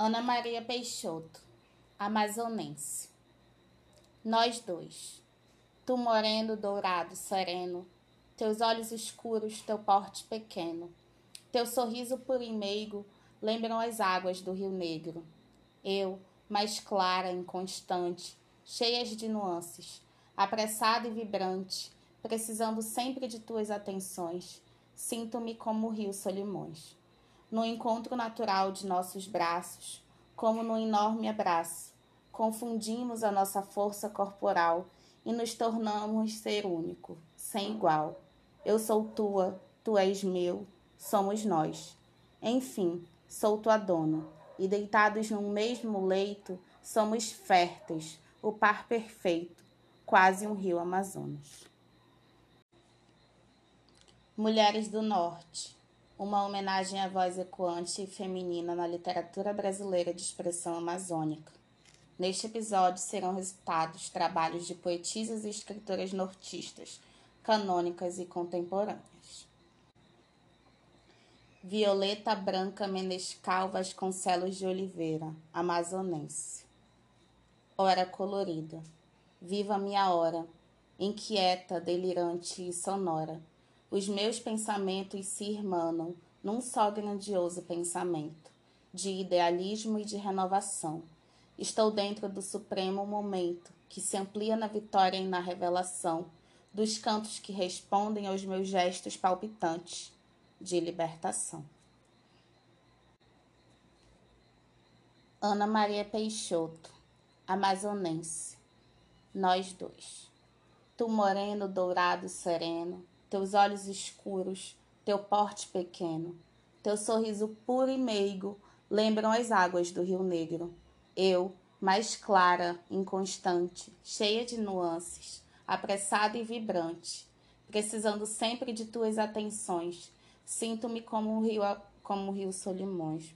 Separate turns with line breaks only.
Ana Maria Peixoto, amazonense. Nós dois. Tu moreno, dourado, sereno, teus olhos escuros, teu porte pequeno, teu sorriso puro e meigo lembram as águas do Rio Negro. Eu, mais clara, inconstante, cheias de nuances, apressada e vibrante, precisando sempre de tuas atenções, sinto-me como o rio Solimões no encontro natural de nossos braços, como no enorme abraço. Confundimos a nossa força corporal e nos tornamos ser único, sem igual. Eu sou tua, tu és meu, somos nós. Enfim, sou tua dona, e deitados num mesmo leito, somos férteis, o par perfeito, quase um rio Amazonas. Mulheres do Norte uma homenagem à voz ecoante e feminina na literatura brasileira de expressão amazônica. Neste episódio serão resultados trabalhos de poetisas e escritoras nortistas, canônicas e contemporâneas. Violeta Branca Menescal Vasconcelos de Oliveira, amazonense. Hora colorida. Viva minha hora, inquieta, delirante e sonora os meus pensamentos se irmanam num só grandioso pensamento, de idealismo e de renovação. Estou dentro do supremo momento, que se amplia na vitória e na revelação, dos cantos que respondem aos meus gestos palpitantes de libertação. Ana Maria Peixoto, amazonense. Nós dois. Tu moreno, dourado, sereno, teus olhos escuros, teu porte pequeno, teu sorriso puro e meigo lembram as águas do Rio Negro. Eu, mais clara, inconstante, cheia de nuances, apressada e vibrante, precisando sempre de tuas atenções, sinto-me como um rio, como um rio Solimões.